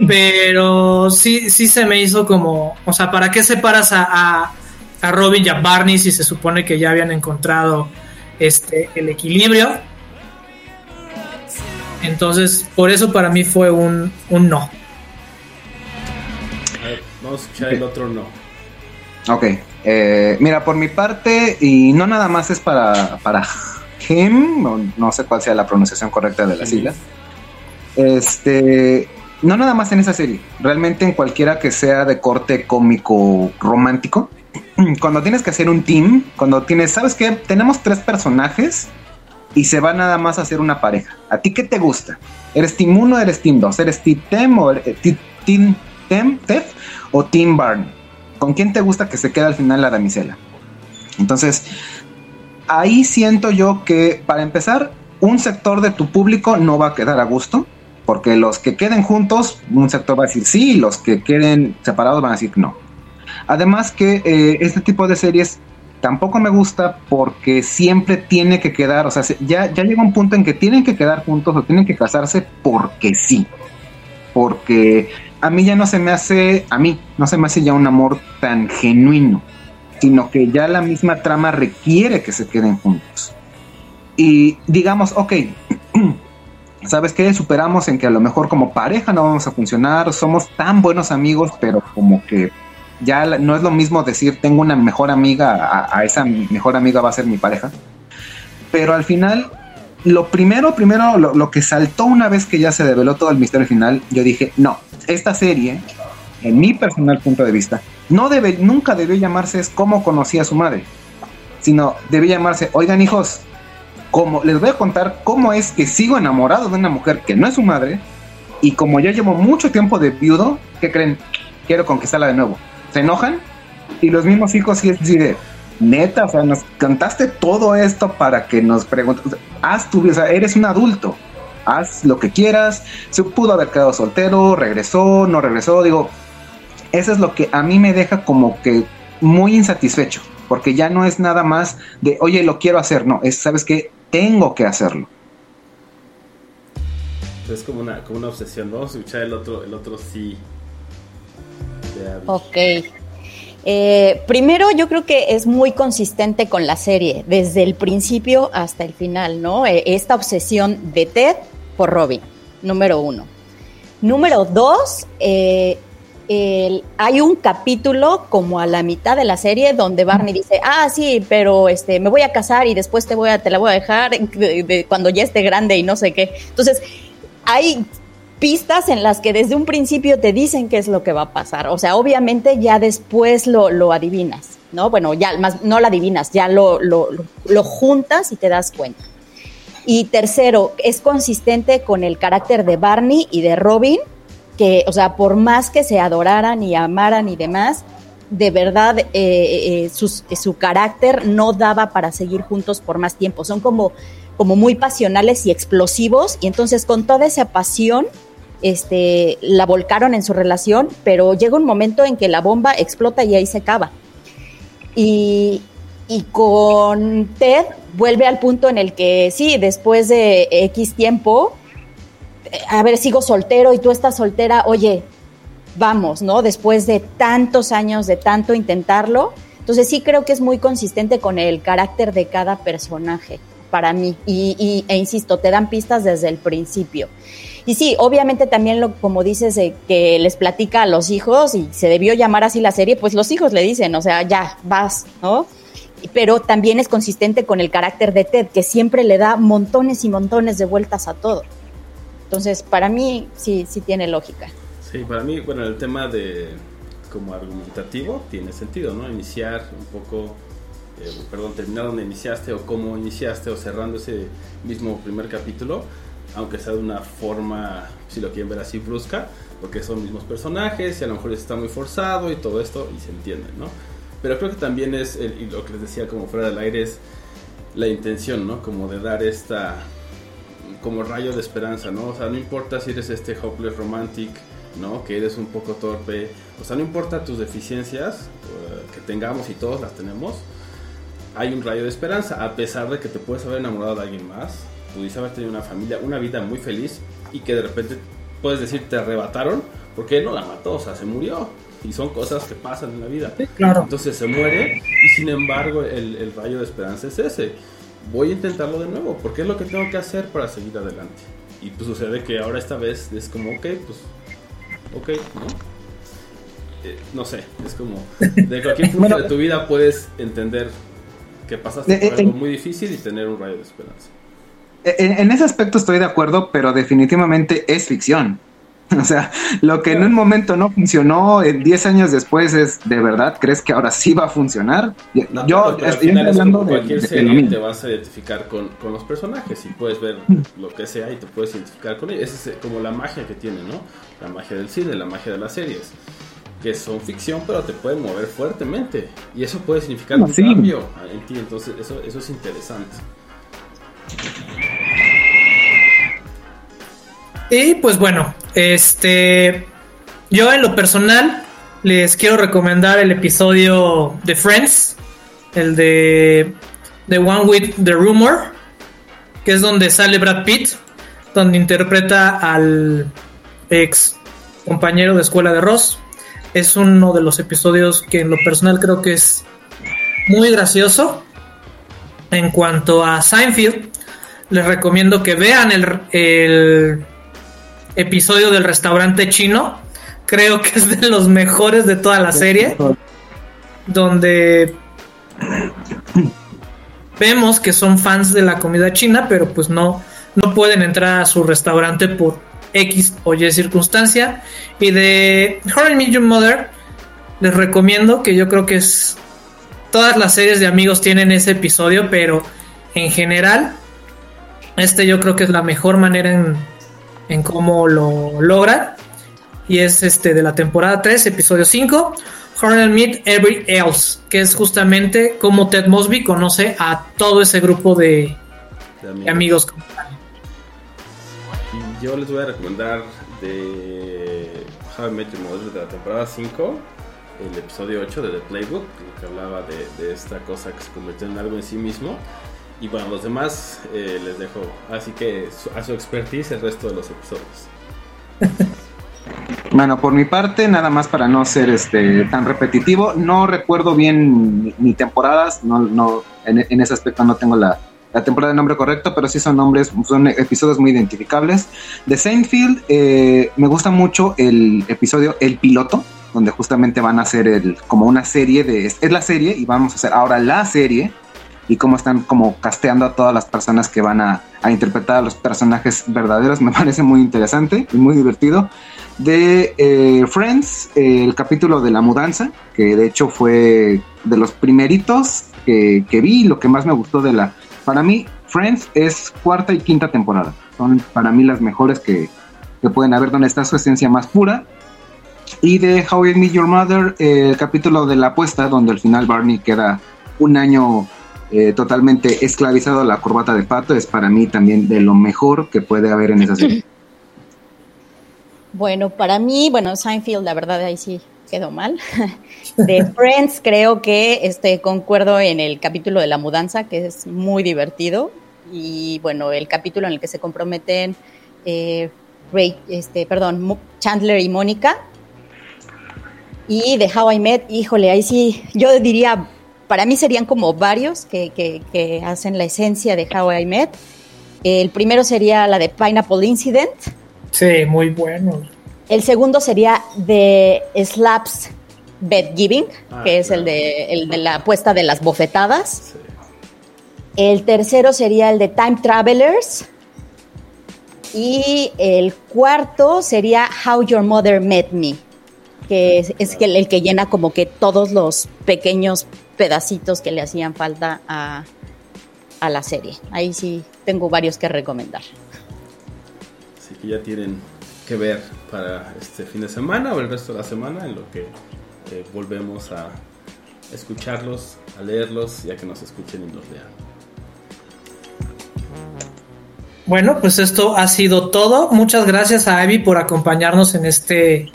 pero sí, sí se me hizo como, o sea, ¿para qué separas a, a Robin y a Barney si se supone que ya habían encontrado este el equilibrio? Entonces, por eso para mí fue un, un no. A ver, vamos a escuchar el otro no. Ok, eh, mira, por mi parte, y no nada más es para, para him, no, no sé cuál sea la pronunciación correcta de las siglas, este, no nada más en esa serie, realmente en cualquiera que sea de corte cómico romántico, [clears throat] cuando tienes que hacer un team, cuando tienes, ¿sabes qué? Tenemos tres personajes y se va nada más a hacer una pareja. ¿A ti qué te gusta? ¿Eres Team 1 o eres Team 2? ¿Eres Team Tem o eh, Team, team Tem, Tef o Team Barney? ¿Con quién te gusta que se quede al final la damisela? Entonces, ahí siento yo que para empezar, un sector de tu público no va a quedar a gusto, porque los que queden juntos, un sector va a decir sí, y los que queden separados van a decir no. Además que eh, este tipo de series tampoco me gusta porque siempre tiene que quedar, o sea, se- ya, ya llega un punto en que tienen que quedar juntos o tienen que casarse porque sí. Porque a mí ya no se me hace, a mí no se me hace ya un amor tan genuino, sino que ya la misma trama requiere que se queden juntos. Y digamos, ok, [clears throat] ¿sabes qué? Superamos en que a lo mejor como pareja no vamos a funcionar, somos tan buenos amigos, pero como que ya no es lo mismo decir tengo una mejor amiga, a, esa mejor amiga va a ser mi pareja. Pero al final, lo primero, primero, lo, que saltó una vez que ya se develó todo el misterio final, yo dije, no, esta serie, en mi personal punto de vista, no debe, nunca debió llamarse es cómo conocí a su madre, sino debe llamarse, oigan hijos, como les voy a contar cómo es que sigo enamorado de una mujer que no es su madre, y como yo llevo mucho tiempo de viudo, ¿qué creen? Quiero conquistarla de nuevo. ¿Se enojan? Y los mismos hijos sí es de, neta, o sea, nos cantaste todo esto para que nos preguntes, haz tu vida, o sea, eres un adulto, haz lo que quieras, se pudo haber quedado soltero, regresó, no regresó, digo, eso es lo que a mí me deja como que muy insatisfecho, porque ya no es nada más de, oye, lo quiero hacer, no, es, ¿sabes qué? Tengo que hacerlo. Es como una, como una obsesión. Vamos a escuchar el otro, el otro sí. Ok. Eh, primero, yo creo que es muy consistente con la serie, desde el principio hasta el final, ¿no? Eh, esta obsesión de Ted por Robin, número uno. Número dos, eh, hay un capítulo como a la mitad de la serie donde Barney dice, ah, sí, pero este, me voy a casar y después te, voy a, te la voy a dejar de- de- cuando ya esté grande y no sé qué. Entonces, hay pistas en las que desde un principio te dicen qué es lo que va a pasar. O sea, obviamente ya después lo, lo adivinas, ¿no? Bueno, ya más no lo adivinas, ya lo, lo, lo- juntas y te das cuenta. Y tercero, es consistente con el carácter de Barney y de Robin, que, o sea, por más que se adoraran y amaran y demás, de verdad eh, eh, sus- su carácter no daba para seguir juntos por más tiempo. Son como, como muy pasionales y explosivos, y entonces con toda esa pasión este, la volcaron en su relación, pero llega un momento en que la bomba explota y ahí se acaba. Y, y con Ted vuelve al punto en el que sí, después de X tiempo, eh, a ver, sigo soltero y tú estás soltera, oye, vamos, ¿no? Después de tantos años, de tanto intentarlo. Entonces sí creo que es muy consistente con el carácter de cada personaje para mí. Y, y- e insisto, te dan pistas desde el principio. Y sí, obviamente también lo, como dices, de que les platica a los hijos y se debió llamar así la serie, pues los hijos le dicen, o sea, ya, vas, ¿no? Pero también es consistente con el carácter de Ted, que siempre le da montones y montones de vueltas a todo. Entonces, para mí sí, sí tiene lógica. Sí, para mí, bueno, el tema de como argumentativo tiene sentido, ¿no? Iniciar un poco, eh, perdón, terminar donde iniciaste o cómo iniciaste o cerrando ese mismo primer capítulo, aunque sea de una forma, si lo quieren ver así, brusca, porque son mismos personajes y a lo mejor está muy forzado y todo esto y se entiende, ¿no? Pero creo que también es, y lo que les decía como fuera del aire, es la intención, ¿no? Como de dar esta como rayo de esperanza, ¿no? O sea, no importa si eres este hopeless romantic, ¿no? Que eres un poco torpe, o sea, no importa tus deficiencias eh, que tengamos y todos las tenemos, hay un rayo de esperanza, a pesar de que te puedes haber enamorado de alguien más, pudiste haber tenido una familia, una vida muy feliz y que de repente puedes decir te arrebataron porque él no la mató, o sea, se murió. Y son cosas que pasan en la vida. claro. Entonces se muere y sin embargo el, el rayo de esperanza es ese. Voy a intentarlo de nuevo porque es lo que tengo que hacer para seguir adelante. Y pues sucede que ahora esta vez es como, ok, pues, ok, ¿no? Eh, no sé, es como, de cualquier punto [laughs] Bueno. de tu vida puedes entender que pasaste Eh, por eh, algo eh. muy difícil y tener un rayo de esperanza. En, en ese aspecto estoy de acuerdo, pero definitivamente es ficción. [laughs] O sea, lo que en un momento no funcionó, eh, 10 años después es, ¿de verdad crees que ahora sí va a funcionar? Yo, No, yo pero estoy hablando de, cualquier de- serie te vas a identificar con, con los personajes y puedes ver lo que sea y te puedes identificar con ellos. Esa es como la magia que tiene, ¿no? La magia del cine, la magia de las series. Que son ficción, pero te pueden mover fuertemente. Y eso puede significar No, un sí. cambio en ti. Entonces, eso, eso es interesante. Y pues bueno, este yo en lo personal les quiero recomendar el episodio de Friends, el de The One with the Rumor, que es donde sale Brad Pitt, donde interpreta al ex compañero de escuela de Ross. Es uno de los episodios que en lo personal creo que es muy gracioso. En cuanto a Seinfeld, les recomiendo que vean el, el episodio del restaurante chino. Creo que es de los mejores de toda la serie. Donde vemos que son fans de la comida china, pero pues no, no pueden entrar a su restaurante por X o Y circunstancia. Y de Met Your Mother, les recomiendo que yo creo que es. Todas las series de amigos tienen ese episodio, pero en general, este yo creo que es la mejor manera en, en cómo lo logran. Y es este de la temporada 3, episodio 5, How I Meet Every Else, que es justamente cómo Ted Mosby conoce a todo ese grupo de, De de amigos. Yo les voy a recomendar de How I Met Your de la temporada 5, el episodio 8 de The Playbook, que hablaba de, esta cosa que se convirtió en algo en sí mismo. Y bueno, los demás eh, les dejo así que a su expertise el resto de los episodios. [laughs] Bueno, por mi parte, nada más para no ser este tan repetitivo, no recuerdo bien ni temporadas, no, no, en, en ese aspecto no tengo la, la temporada de nombre correcto, pero sí son nombres, son episodios muy identificables. De Seinfeld, eh, me gusta mucho el episodio El Piloto, donde justamente van a hacer el, como una serie de, es la serie y vamos a hacer ahora la serie y cómo están como casteando a todas las personas que van a, a interpretar a los personajes verdaderos, [laughs] me parece muy interesante y muy divertido de eh, Friends, eh, el capítulo de la mudanza, que de hecho fue de los primeritos que, que vi, lo que más me gustó de la... Para mí, Friends es cuarta y quinta temporada. Son para mí las mejores que, que pueden haber, donde está su esencia más pura. Y de How I Met Your Mother, el capítulo de la apuesta, donde al final Barney queda un año eh, totalmente esclavizado a la corbata de pato, es para mí también de lo mejor que puede haber en esa serie. Bueno, para mí, bueno, Seinfeld, la verdad, ahí sí quedó mal. [laughs] De Friends, creo que este, concuerdo en el capítulo de la mudanza, que es muy divertido. Y bueno, el capítulo en el que se comprometen eh, Ray, este, perdón, Chandler y Mónica. Y de How I Met, híjole, ahí sí, yo diría, para mí serían como varios que, que- que hacen la esencia de How I Met. El primero sería la de Pineapple Incident. Sí, muy bueno. El segundo sería de Slaps Bed Giving, Ah, que es claro. el, de, el de la apuesta de las bofetadas. El tercero sería el de Time Travelers. Y el cuarto sería How Your Mother Met Me, que es, es el que llena como que todos los pequeños pedacitos que le hacían falta a, a la serie. Ahí sí tengo varios que recomendar. Así que ya tienen que ver para este fin de semana o el resto de la semana en lo que eh, volvemos a escucharlos, a leerlos, ya que nos escuchen y nos lean. Bueno, pues esto ha sido todo. Muchas gracias a Ivy por acompañarnos en este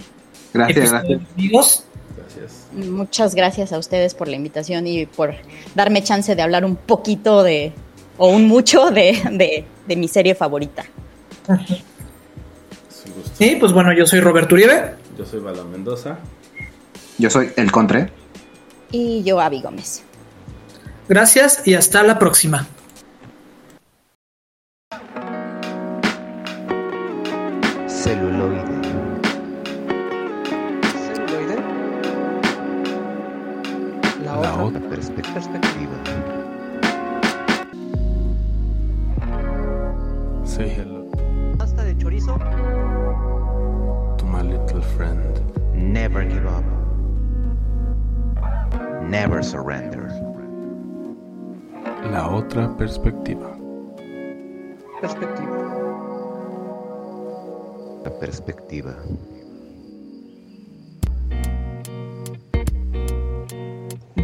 Gracias, episodio, gracias. Gracias. Muchas gracias a ustedes por la invitación y por darme chance de hablar un poquito de, o un mucho de, de- de mi serie favorita. Sí, pues bueno, yo soy Roberto Uribe. Yo soy Balón Mendoza. Yo soy el Contre. Y yo, Avi Gómez. Gracias y hasta la próxima. Celuloide. Celuloide. La, La otra, otra Perspectiva. perspectiva. Say hello Never give up. Never surrender. La otra perspectiva. Perspectiva. La perspectiva.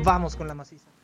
Vamos con la maciza.